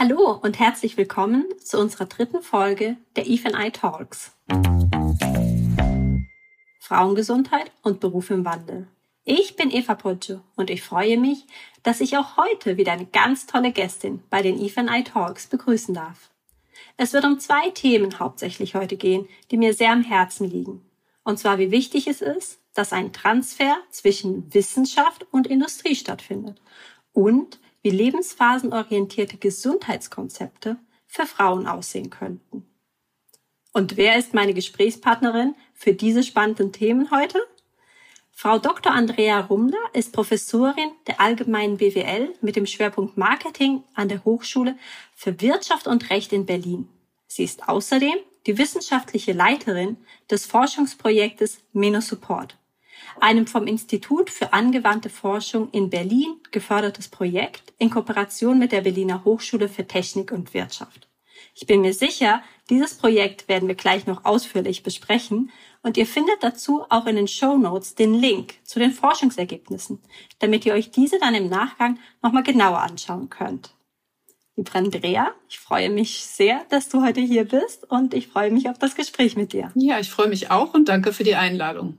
Hallo und herzlich willkommen zu unserer dritten Folge der Eve I Talks. Frauengesundheit und Beruf im Wandel. Ich bin Eva Poggio und ich freue mich, dass ich auch heute wieder eine ganz tolle Gästin bei den Eve I Talks begrüßen darf. Es wird um zwei Themen hauptsächlich heute gehen, die mir sehr am Herzen liegen. Und zwar, wie wichtig es ist, dass ein Transfer zwischen Wissenschaft und Industrie stattfindet und wie lebensphasenorientierte Gesundheitskonzepte für Frauen aussehen könnten. Und wer ist meine Gesprächspartnerin für diese spannenden Themen heute? Frau Dr. Andrea Rumler ist Professorin der allgemeinen BWL mit dem Schwerpunkt Marketing an der Hochschule für Wirtschaft und Recht in Berlin. Sie ist außerdem die wissenschaftliche Leiterin des Forschungsprojektes Menosupport einem vom Institut für angewandte Forschung in Berlin gefördertes Projekt in Kooperation mit der Berliner Hochschule für Technik und Wirtschaft. Ich bin mir sicher, dieses Projekt werden wir gleich noch ausführlich besprechen und ihr findet dazu auch in den Show Notes den Link zu den Forschungsergebnissen, damit ihr euch diese dann im Nachgang nochmal genauer anschauen könnt. Liebe Andrea, ich freue mich sehr, dass du heute hier bist und ich freue mich auf das Gespräch mit dir. Ja, ich freue mich auch und danke für die Einladung.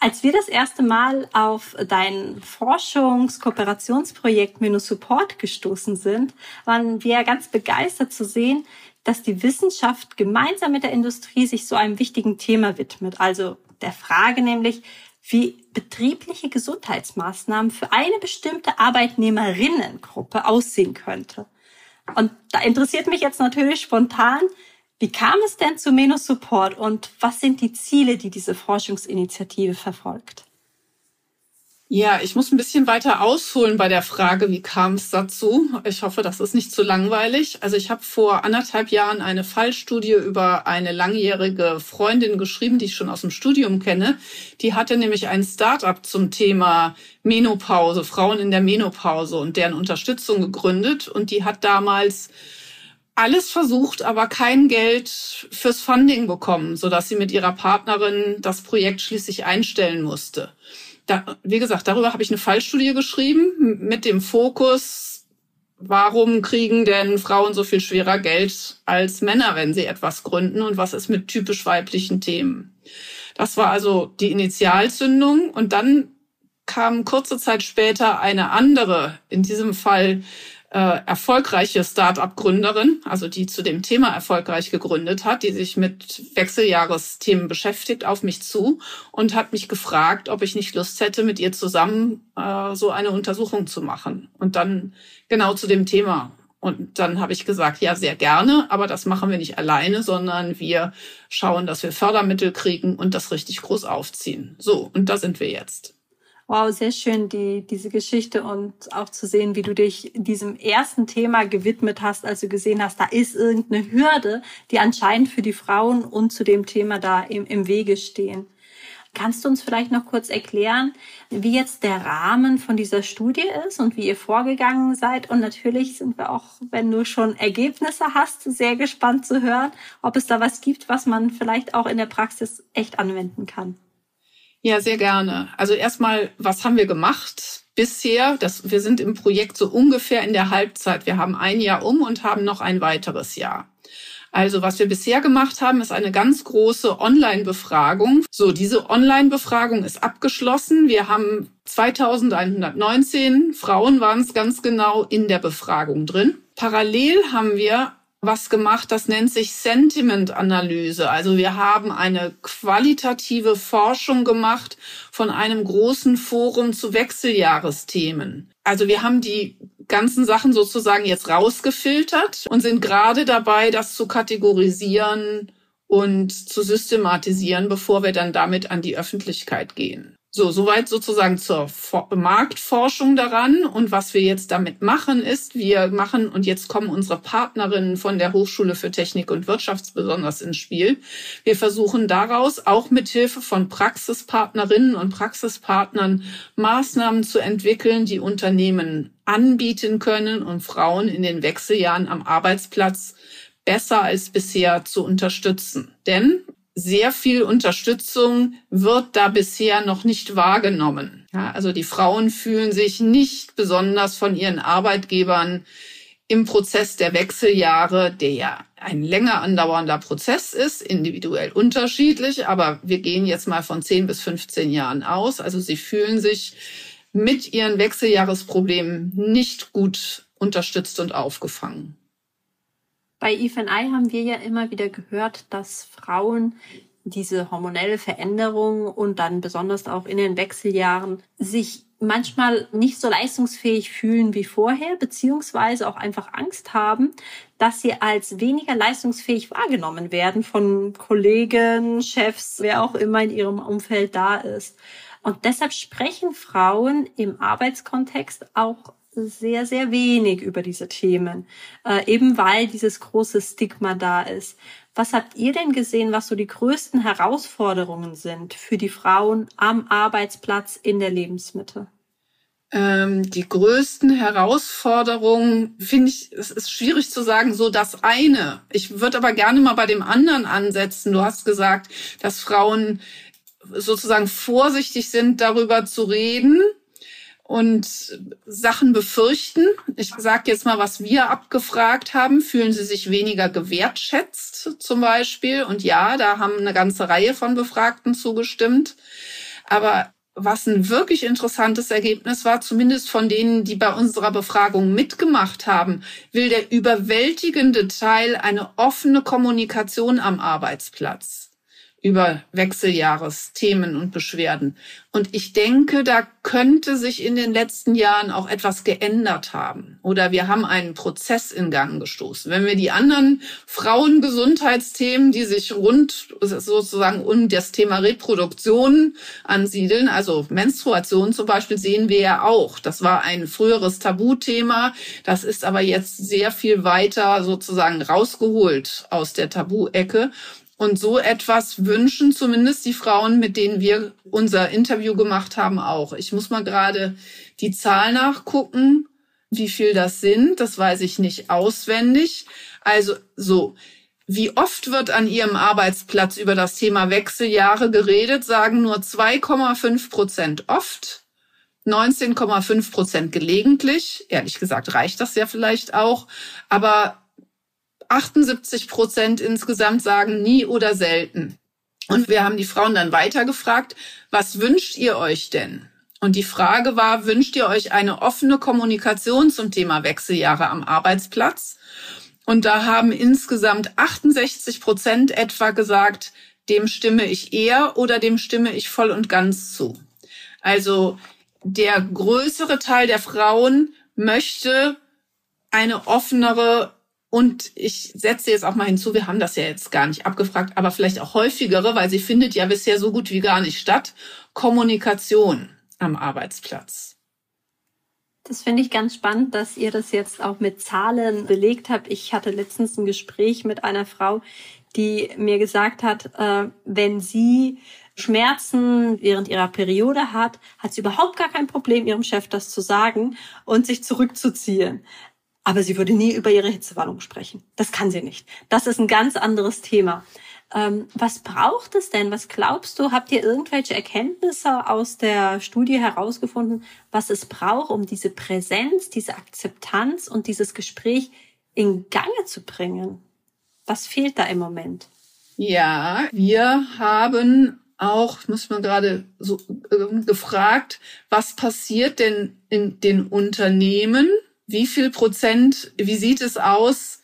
Als wir das erste Mal auf dein Forschungskooperationsprojekt Minus Support gestoßen sind, waren wir ganz begeistert zu sehen, dass die Wissenschaft gemeinsam mit der Industrie sich so einem wichtigen Thema widmet. Also der Frage nämlich, wie betriebliche Gesundheitsmaßnahmen für eine bestimmte Arbeitnehmerinnengruppe aussehen könnte. Und da interessiert mich jetzt natürlich spontan, wie kam es denn zu Meno Support und was sind die Ziele, die diese Forschungsinitiative verfolgt? Ja, ich muss ein bisschen weiter ausholen bei der Frage, wie kam es dazu? Ich hoffe, das ist nicht zu langweilig. Also ich habe vor anderthalb Jahren eine Fallstudie über eine langjährige Freundin geschrieben, die ich schon aus dem Studium kenne. Die hatte nämlich ein Start-up zum Thema Menopause, Frauen in der Menopause und deren Unterstützung gegründet. Und die hat damals alles versucht, aber kein Geld fürs Funding bekommen, so dass sie mit ihrer Partnerin das Projekt schließlich einstellen musste. Da, wie gesagt, darüber habe ich eine Fallstudie geschrieben mit dem Fokus, warum kriegen denn Frauen so viel schwerer Geld als Männer, wenn sie etwas gründen und was ist mit typisch weiblichen Themen. Das war also die Initialzündung und dann kam kurze Zeit später eine andere, in diesem Fall äh, erfolgreiche Start-up-Gründerin, also die zu dem Thema erfolgreich gegründet hat, die sich mit Wechseljahresthemen beschäftigt, auf mich zu und hat mich gefragt, ob ich nicht Lust hätte, mit ihr zusammen äh, so eine Untersuchung zu machen. Und dann genau zu dem Thema. Und dann habe ich gesagt, ja, sehr gerne, aber das machen wir nicht alleine, sondern wir schauen, dass wir Fördermittel kriegen und das richtig groß aufziehen. So, und da sind wir jetzt. Wow, sehr schön, die, diese Geschichte und auch zu sehen, wie du dich diesem ersten Thema gewidmet hast, als du gesehen hast, da ist irgendeine Hürde, die anscheinend für die Frauen und zu dem Thema da im, im Wege stehen. Kannst du uns vielleicht noch kurz erklären, wie jetzt der Rahmen von dieser Studie ist und wie ihr vorgegangen seid? Und natürlich sind wir auch, wenn du schon Ergebnisse hast, sehr gespannt zu hören, ob es da was gibt, was man vielleicht auch in der Praxis echt anwenden kann. Ja, sehr gerne. Also erstmal, was haben wir gemacht bisher? Das, wir sind im Projekt so ungefähr in der Halbzeit. Wir haben ein Jahr um und haben noch ein weiteres Jahr. Also was wir bisher gemacht haben, ist eine ganz große Online-Befragung. So, diese Online-Befragung ist abgeschlossen. Wir haben 2119 Frauen waren es ganz genau in der Befragung drin. Parallel haben wir was gemacht, das nennt sich Sentiment-Analyse. Also wir haben eine qualitative Forschung gemacht von einem großen Forum zu Wechseljahresthemen. Also wir haben die ganzen Sachen sozusagen jetzt rausgefiltert und sind gerade dabei, das zu kategorisieren und zu systematisieren, bevor wir dann damit an die Öffentlichkeit gehen. So, soweit sozusagen zur Marktforschung daran. Und was wir jetzt damit machen, ist, wir machen, und jetzt kommen unsere Partnerinnen von der Hochschule für Technik und Wirtschaft besonders ins Spiel. Wir versuchen daraus auch mit Hilfe von Praxispartnerinnen und Praxispartnern Maßnahmen zu entwickeln, die Unternehmen anbieten können, um Frauen in den Wechseljahren am Arbeitsplatz besser als bisher zu unterstützen. Denn sehr viel Unterstützung wird da bisher noch nicht wahrgenommen. Ja, also die Frauen fühlen sich nicht besonders von ihren Arbeitgebern im Prozess der Wechseljahre, der ja ein länger andauernder Prozess ist, individuell unterschiedlich, aber wir gehen jetzt mal von 10 bis 15 Jahren aus. Also sie fühlen sich mit ihren Wechseljahresproblemen nicht gut unterstützt und aufgefangen. Bei EFNI haben wir ja immer wieder gehört, dass Frauen diese hormonelle Veränderung und dann besonders auch in den Wechseljahren sich manchmal nicht so leistungsfähig fühlen wie vorher, beziehungsweise auch einfach Angst haben, dass sie als weniger leistungsfähig wahrgenommen werden von Kollegen, Chefs, wer auch immer in ihrem Umfeld da ist. Und deshalb sprechen Frauen im Arbeitskontext auch sehr, sehr wenig über diese Themen, äh, eben weil dieses große Stigma da ist. Was habt ihr denn gesehen, was so die größten Herausforderungen sind für die Frauen am Arbeitsplatz in der Lebensmitte? Ähm, die größten Herausforderungen finde ich, es ist schwierig zu sagen, so das eine. Ich würde aber gerne mal bei dem anderen ansetzen. Du hast gesagt, dass Frauen sozusagen vorsichtig sind, darüber zu reden und Sachen befürchten. Ich sage jetzt mal, was wir abgefragt haben. Fühlen sie sich weniger gewertschätzt zum Beispiel? Und ja, da haben eine ganze Reihe von Befragten zugestimmt. Aber was ein wirklich interessantes Ergebnis war, zumindest von denen, die bei unserer Befragung mitgemacht haben, will der überwältigende Teil eine offene Kommunikation am Arbeitsplatz über Wechseljahresthemen und Beschwerden. Und ich denke, da könnte sich in den letzten Jahren auch etwas geändert haben. Oder wir haben einen Prozess in Gang gestoßen. Wenn wir die anderen Frauengesundheitsthemen, die sich rund sozusagen um das Thema Reproduktion ansiedeln, also Menstruation zum Beispiel, sehen wir ja auch. Das war ein früheres Tabuthema. Das ist aber jetzt sehr viel weiter sozusagen rausgeholt aus der Tabu-Ecke. Und so etwas wünschen zumindest die Frauen, mit denen wir unser Interview gemacht haben, auch. Ich muss mal gerade die Zahl nachgucken, wie viel das sind. Das weiß ich nicht auswendig. Also so. Wie oft wird an Ihrem Arbeitsplatz über das Thema Wechseljahre geredet, sagen nur 2,5 Prozent oft, 19,5 Prozent gelegentlich. Ehrlich gesagt reicht das ja vielleicht auch. Aber 78 Prozent insgesamt sagen nie oder selten. Und wir haben die Frauen dann weiter gefragt, was wünscht ihr euch denn? Und die Frage war, wünscht ihr euch eine offene Kommunikation zum Thema Wechseljahre am Arbeitsplatz? Und da haben insgesamt 68 Prozent etwa gesagt, dem stimme ich eher oder dem stimme ich voll und ganz zu. Also der größere Teil der Frauen möchte eine offenere und ich setze jetzt auch mal hinzu, wir haben das ja jetzt gar nicht abgefragt, aber vielleicht auch häufigere, weil sie findet ja bisher so gut wie gar nicht statt, Kommunikation am Arbeitsplatz. Das finde ich ganz spannend, dass ihr das jetzt auch mit Zahlen belegt habt. Ich hatte letztens ein Gespräch mit einer Frau, die mir gesagt hat, äh, wenn sie Schmerzen während ihrer Periode hat, hat sie überhaupt gar kein Problem, ihrem Chef das zu sagen und sich zurückzuziehen aber sie würde nie über ihre Hitzewallung sprechen. Das kann sie nicht. Das ist ein ganz anderes Thema. Ähm, was braucht es denn? Was glaubst du? Habt ihr irgendwelche Erkenntnisse aus der Studie herausgefunden, was es braucht, um diese Präsenz, diese Akzeptanz und dieses Gespräch in Gange zu bringen? Was fehlt da im Moment? Ja, wir haben auch, muss man gerade so äh, gefragt, was passiert denn in den Unternehmen, wie viel Prozent, wie sieht es aus?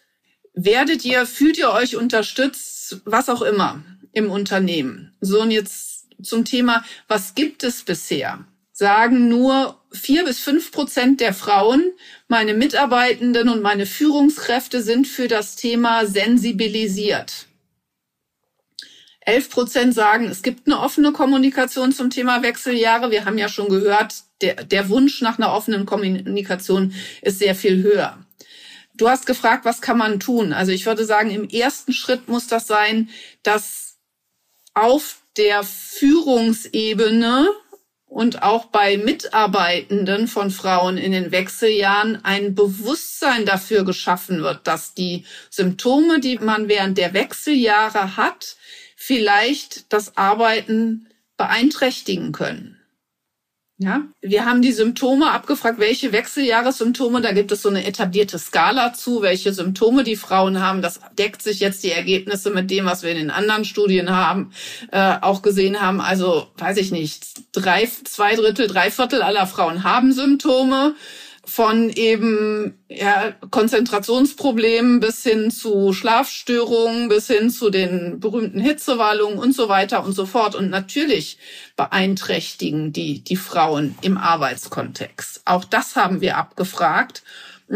Werdet ihr, fühlt ihr euch unterstützt, was auch immer im Unternehmen? So und jetzt zum Thema, was gibt es bisher? Sagen nur vier bis fünf Prozent der Frauen, meine Mitarbeitenden und meine Führungskräfte sind für das Thema sensibilisiert. 11 Prozent sagen, es gibt eine offene Kommunikation zum Thema Wechseljahre. Wir haben ja schon gehört, der, der Wunsch nach einer offenen Kommunikation ist sehr viel höher. Du hast gefragt, was kann man tun? Also ich würde sagen, im ersten Schritt muss das sein, dass auf der Führungsebene und auch bei Mitarbeitenden von Frauen in den Wechseljahren ein Bewusstsein dafür geschaffen wird, dass die Symptome, die man während der Wechseljahre hat, vielleicht das Arbeiten beeinträchtigen können. Ja, wir haben die Symptome abgefragt, welche Wechseljahressymptome, da gibt es so eine etablierte Skala zu, welche Symptome die Frauen haben. Das deckt sich jetzt die Ergebnisse mit dem, was wir in den anderen Studien haben, äh, auch gesehen haben. Also, weiß ich nicht, drei, zwei Drittel, drei Viertel aller Frauen haben Symptome von eben ja, Konzentrationsproblemen bis hin zu Schlafstörungen, bis hin zu den berühmten Hitzewallungen und so weiter und so fort. Und natürlich beeinträchtigen die die Frauen im Arbeitskontext. Auch das haben wir abgefragt.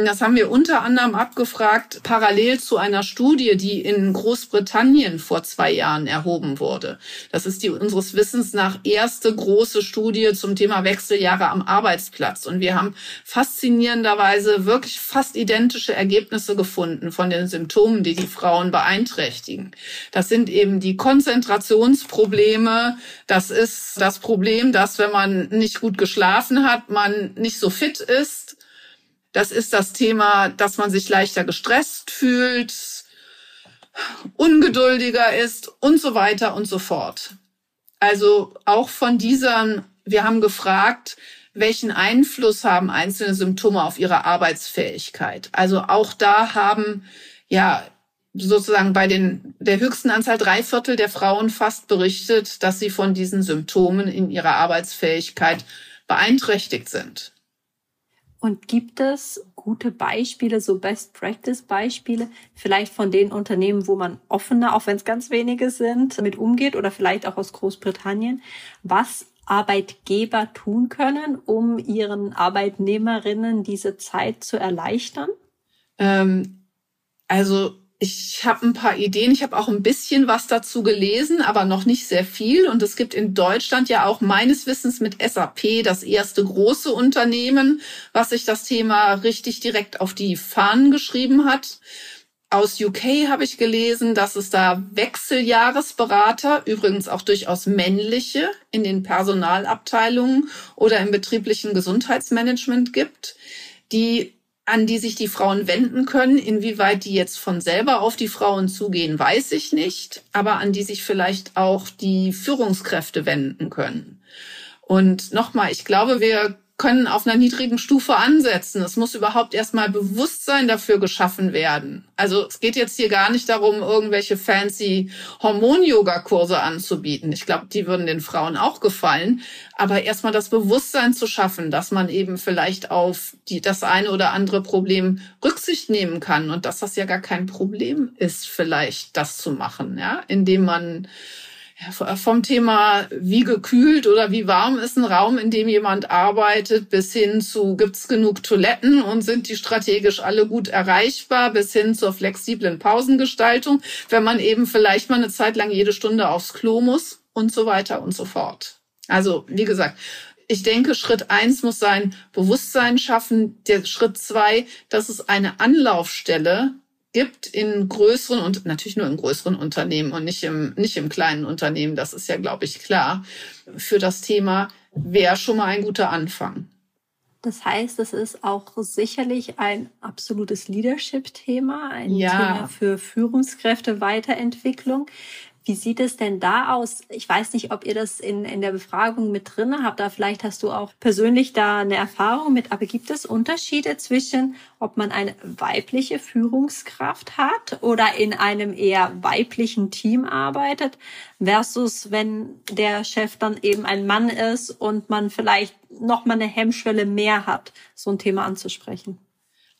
Das haben wir unter anderem abgefragt, parallel zu einer Studie, die in Großbritannien vor zwei Jahren erhoben wurde. Das ist die unseres Wissens nach erste große Studie zum Thema Wechseljahre am Arbeitsplatz. Und wir haben faszinierenderweise wirklich fast identische Ergebnisse gefunden von den Symptomen, die die Frauen beeinträchtigen. Das sind eben die Konzentrationsprobleme. Das ist das Problem, dass wenn man nicht gut geschlafen hat, man nicht so fit ist das ist das Thema, dass man sich leichter gestresst fühlt, ungeduldiger ist und so weiter und so fort. Also auch von diesen, wir haben gefragt, welchen Einfluss haben einzelne Symptome auf ihre Arbeitsfähigkeit? Also auch da haben ja sozusagen bei den, der höchsten Anzahl drei Viertel der Frauen fast berichtet, dass sie von diesen Symptomen in ihrer Arbeitsfähigkeit beeinträchtigt sind. Und gibt es gute Beispiele, so Best-Practice-Beispiele, vielleicht von den Unternehmen, wo man offener, auch wenn es ganz wenige sind, mit umgeht oder vielleicht auch aus Großbritannien, was Arbeitgeber tun können, um ihren Arbeitnehmerinnen diese Zeit zu erleichtern? Ähm, also ich habe ein paar Ideen. Ich habe auch ein bisschen was dazu gelesen, aber noch nicht sehr viel. Und es gibt in Deutschland ja auch meines Wissens mit SAP das erste große Unternehmen, was sich das Thema richtig direkt auf die Fahnen geschrieben hat. Aus UK habe ich gelesen, dass es da Wechseljahresberater, übrigens auch durchaus männliche, in den Personalabteilungen oder im betrieblichen Gesundheitsmanagement gibt, die an die sich die Frauen wenden können. Inwieweit die jetzt von selber auf die Frauen zugehen, weiß ich nicht, aber an die sich vielleicht auch die Führungskräfte wenden können. Und nochmal, ich glaube, wir können auf einer niedrigen Stufe ansetzen. Es muss überhaupt erstmal Bewusstsein dafür geschaffen werden. Also es geht jetzt hier gar nicht darum, irgendwelche fancy Hormon-Yoga-Kurse anzubieten. Ich glaube, die würden den Frauen auch gefallen. Aber erstmal das Bewusstsein zu schaffen, dass man eben vielleicht auf die, das eine oder andere Problem Rücksicht nehmen kann und dass das ja gar kein Problem ist, vielleicht das zu machen, ja, indem man vom Thema, wie gekühlt oder wie warm ist ein Raum, in dem jemand arbeitet, bis hin zu, gibt's genug Toiletten und sind die strategisch alle gut erreichbar, bis hin zur flexiblen Pausengestaltung, wenn man eben vielleicht mal eine Zeit lang jede Stunde aufs Klo muss und so weiter und so fort. Also, wie gesagt, ich denke, Schritt eins muss sein, Bewusstsein schaffen. Der Schritt zwei, dass es eine Anlaufstelle gibt in größeren und natürlich nur in größeren Unternehmen und nicht im, nicht im kleinen Unternehmen, das ist ja, glaube ich, klar, für das Thema wäre schon mal ein guter Anfang. Das heißt, es ist auch sicherlich ein absolutes Leadership-Thema, ein ja. Thema für Führungskräfte, Weiterentwicklung. Wie sieht es denn da aus? Ich weiß nicht, ob ihr das in, in der Befragung mit drin habt. Da vielleicht hast du auch persönlich da eine Erfahrung mit. Aber gibt es Unterschiede zwischen, ob man eine weibliche Führungskraft hat oder in einem eher weiblichen Team arbeitet versus wenn der Chef dann eben ein Mann ist und man vielleicht noch mal eine Hemmschwelle mehr hat, so ein Thema anzusprechen?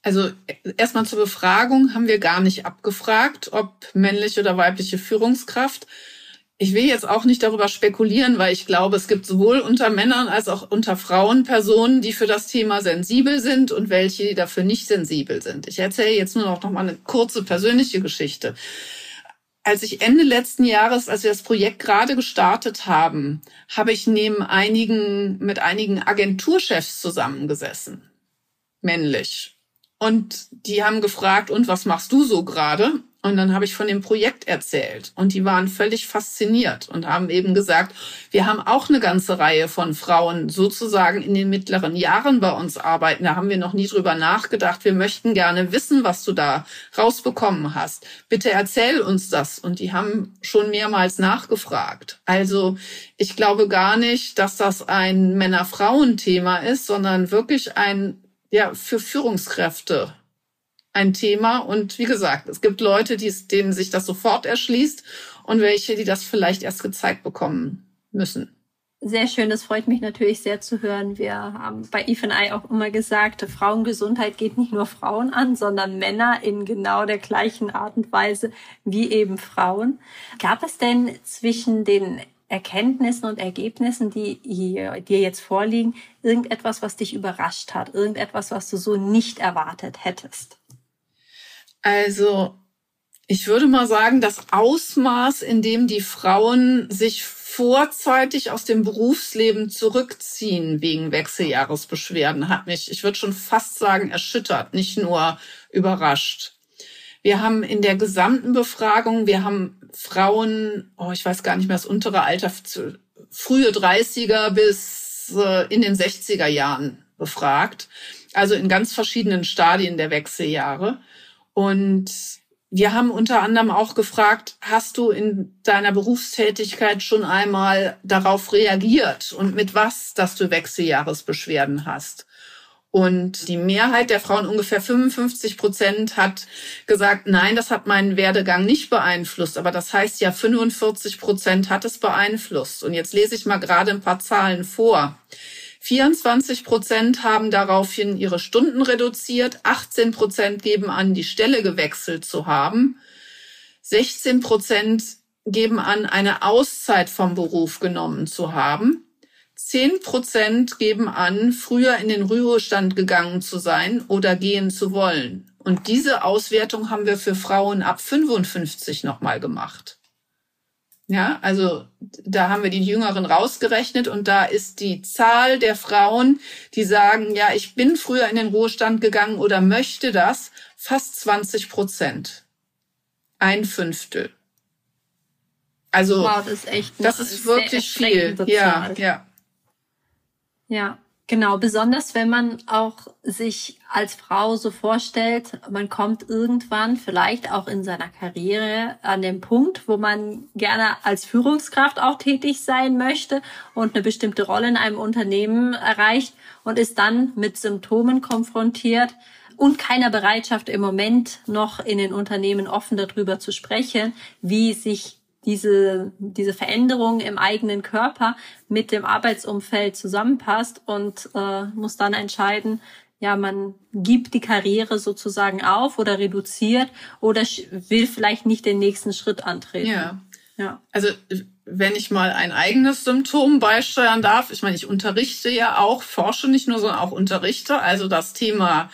Also erstmal zur Befragung haben wir gar nicht abgefragt, ob männliche oder weibliche Führungskraft. Ich will jetzt auch nicht darüber spekulieren, weil ich glaube, es gibt sowohl unter Männern als auch unter Frauen Personen, die für das Thema sensibel sind und welche, die dafür nicht sensibel sind. Ich erzähle jetzt nur noch, noch mal eine kurze persönliche Geschichte. Als ich Ende letzten Jahres, als wir das Projekt gerade gestartet haben, habe ich neben einigen, mit einigen Agenturchefs zusammengesessen. Männlich. Und die haben gefragt, und was machst du so gerade? Und dann habe ich von dem Projekt erzählt und die waren völlig fasziniert und haben eben gesagt, wir haben auch eine ganze Reihe von Frauen sozusagen in den mittleren Jahren bei uns arbeiten. Da haben wir noch nie drüber nachgedacht. Wir möchten gerne wissen, was du da rausbekommen hast. Bitte erzähl uns das. Und die haben schon mehrmals nachgefragt. Also ich glaube gar nicht, dass das ein Männer-Frauen-Thema ist, sondern wirklich ein ja, für Führungskräfte ein Thema. Und wie gesagt, es gibt Leute, die, denen sich das sofort erschließt und welche, die das vielleicht erst gezeigt bekommen müssen. Sehr schön, das freut mich natürlich sehr zu hören. Wir haben bei EFNI auch immer gesagt, Frauengesundheit geht nicht nur Frauen an, sondern Männer in genau der gleichen Art und Weise wie eben Frauen. Gab es denn zwischen den Erkenntnissen und Ergebnissen, die dir jetzt vorliegen, irgendetwas, was dich überrascht hat, irgendetwas, was du so nicht erwartet hättest? Also ich würde mal sagen, das Ausmaß, in dem die Frauen sich vorzeitig aus dem Berufsleben zurückziehen wegen Wechseljahresbeschwerden, hat mich, ich würde schon fast sagen, erschüttert, nicht nur überrascht. Wir haben in der gesamten Befragung, wir haben Frauen, oh, ich weiß gar nicht mehr, das untere Alter, frühe 30er bis äh, in den 60er Jahren befragt. Also in ganz verschiedenen Stadien der Wechseljahre. Und wir haben unter anderem auch gefragt, hast du in deiner Berufstätigkeit schon einmal darauf reagiert und mit was, dass du Wechseljahresbeschwerden hast? Und die Mehrheit der Frauen, ungefähr 55 Prozent, hat gesagt, nein, das hat meinen Werdegang nicht beeinflusst. Aber das heißt ja, 45 Prozent hat es beeinflusst. Und jetzt lese ich mal gerade ein paar Zahlen vor. 24 Prozent haben daraufhin ihre Stunden reduziert, 18 Prozent geben an, die Stelle gewechselt zu haben, 16 Prozent geben an, eine Auszeit vom Beruf genommen zu haben, 10 Prozent geben an, früher in den Ruhestand gegangen zu sein oder gehen zu wollen. Und diese Auswertung haben wir für Frauen ab 55 nochmal gemacht. Ja, also da haben wir die Jüngeren rausgerechnet und da ist die Zahl der Frauen, die sagen, ja, ich bin früher in den Ruhestand gegangen oder möchte das, fast 20 Prozent. Ein Fünftel. Also wow, das ist, echt das ist wirklich viel. Ja, ja. Ja. Genau, besonders wenn man auch sich als Frau so vorstellt, man kommt irgendwann vielleicht auch in seiner Karriere an den Punkt, wo man gerne als Führungskraft auch tätig sein möchte und eine bestimmte Rolle in einem Unternehmen erreicht und ist dann mit Symptomen konfrontiert und keiner Bereitschaft im Moment noch in den Unternehmen offen darüber zu sprechen, wie sich diese, diese Veränderung im eigenen Körper mit dem Arbeitsumfeld zusammenpasst und äh, muss dann entscheiden, ja, man gibt die Karriere sozusagen auf oder reduziert oder will vielleicht nicht den nächsten Schritt antreten. Ja. ja. Also wenn ich mal ein eigenes Symptom beisteuern darf, ich meine, ich unterrichte ja auch, forsche nicht nur, sondern auch unterrichte. Also das Thema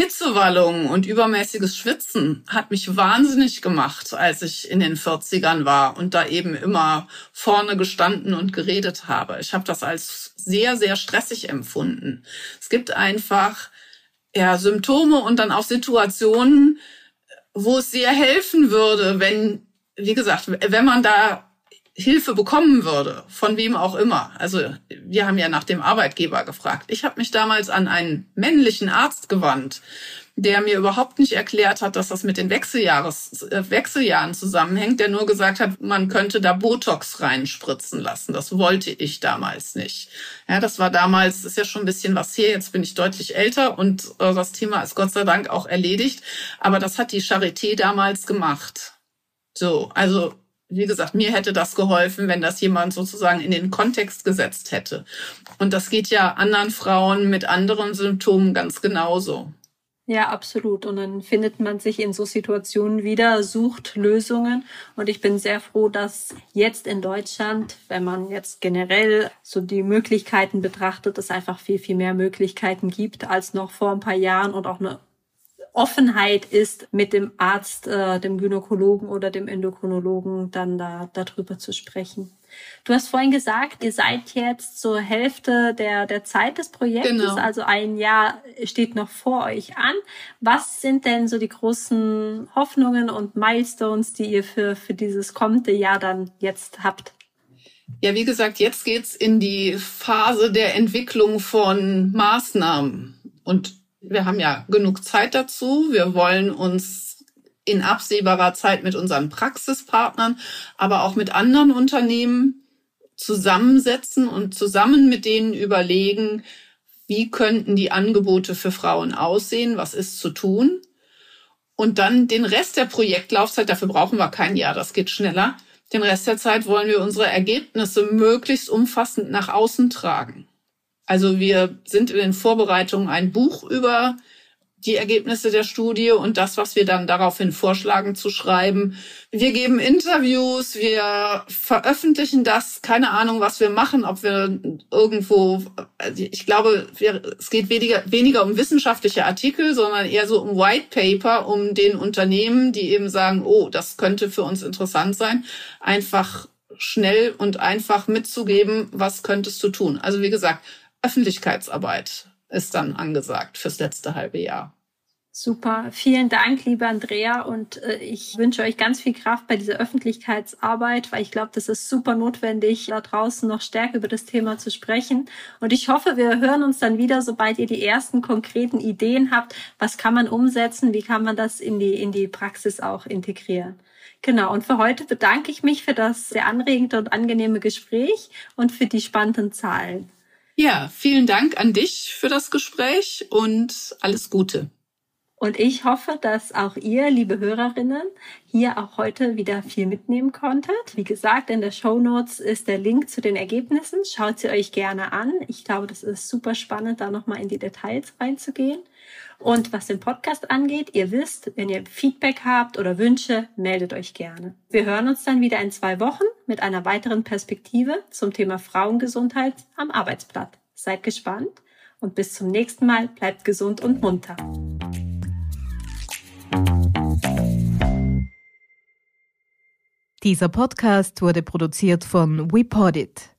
Hitzewallungen und übermäßiges Schwitzen hat mich wahnsinnig gemacht, als ich in den 40ern war und da eben immer vorne gestanden und geredet habe. Ich habe das als sehr, sehr stressig empfunden. Es gibt einfach ja, Symptome und dann auch Situationen, wo es sehr helfen würde, wenn, wie gesagt, wenn man da Hilfe bekommen würde, von wem auch immer. Also wir haben ja nach dem Arbeitgeber gefragt. Ich habe mich damals an einen männlichen Arzt gewandt, der mir überhaupt nicht erklärt hat, dass das mit den Wechseljahres, äh, Wechseljahren zusammenhängt, der nur gesagt hat, man könnte da Botox reinspritzen lassen. Das wollte ich damals nicht. Ja, das war damals, ist ja schon ein bisschen was her, jetzt bin ich deutlich älter und äh, das Thema ist Gott sei Dank auch erledigt. Aber das hat die Charité damals gemacht. So, also wie gesagt, mir hätte das geholfen, wenn das jemand sozusagen in den Kontext gesetzt hätte. Und das geht ja anderen Frauen mit anderen Symptomen ganz genauso. Ja, absolut. Und dann findet man sich in so Situationen wieder, sucht Lösungen. Und ich bin sehr froh, dass jetzt in Deutschland, wenn man jetzt generell so die Möglichkeiten betrachtet, es einfach viel, viel mehr Möglichkeiten gibt als noch vor ein paar Jahren und auch eine Offenheit ist, mit dem Arzt, äh, dem Gynäkologen oder dem Endokrinologen dann da darüber zu sprechen. Du hast vorhin gesagt, ihr seid jetzt zur Hälfte der, der Zeit des Projektes, genau. also ein Jahr steht noch vor euch an. Was sind denn so die großen Hoffnungen und Milestones, die ihr für, für dieses kommende Jahr dann jetzt habt? Ja, wie gesagt, jetzt geht's in die Phase der Entwicklung von Maßnahmen. Und wir haben ja genug Zeit dazu. Wir wollen uns in absehbarer Zeit mit unseren Praxispartnern, aber auch mit anderen Unternehmen zusammensetzen und zusammen mit denen überlegen, wie könnten die Angebote für Frauen aussehen, was ist zu tun. Und dann den Rest der Projektlaufzeit, dafür brauchen wir kein Jahr, das geht schneller. Den Rest der Zeit wollen wir unsere Ergebnisse möglichst umfassend nach außen tragen. Also wir sind in den Vorbereitungen ein Buch über die Ergebnisse der Studie und das, was wir dann daraufhin vorschlagen zu schreiben. Wir geben Interviews, wir veröffentlichen das, keine Ahnung, was wir machen, ob wir irgendwo, ich glaube, es geht weniger, weniger um wissenschaftliche Artikel, sondern eher so um White Paper, um den Unternehmen, die eben sagen, oh, das könnte für uns interessant sein, einfach schnell und einfach mitzugeben, was könntest du tun. Also wie gesagt, Öffentlichkeitsarbeit ist dann angesagt fürs letzte halbe Jahr. Super, vielen Dank, liebe Andrea, und äh, ich wünsche euch ganz viel Kraft bei dieser Öffentlichkeitsarbeit, weil ich glaube, das ist super notwendig, da draußen noch stärker über das Thema zu sprechen. Und ich hoffe, wir hören uns dann wieder, sobald ihr die ersten konkreten Ideen habt. Was kann man umsetzen? Wie kann man das in die, in die Praxis auch integrieren? Genau, und für heute bedanke ich mich für das sehr anregende und angenehme Gespräch und für die spannenden Zahlen. Ja, vielen Dank an dich für das Gespräch und alles Gute. Und ich hoffe, dass auch ihr, liebe Hörerinnen, hier auch heute wieder viel mitnehmen konntet. Wie gesagt, in der Show Notes ist der Link zu den Ergebnissen. Schaut sie euch gerne an. Ich glaube, das ist super spannend, da nochmal in die Details reinzugehen. Und was den Podcast angeht, ihr wisst, wenn ihr Feedback habt oder Wünsche, meldet euch gerne. Wir hören uns dann wieder in zwei Wochen mit einer weiteren Perspektive zum Thema Frauengesundheit am Arbeitsplatz. Seid gespannt und bis zum nächsten Mal bleibt gesund und munter. Dieser Podcast wurde produziert von WePodit.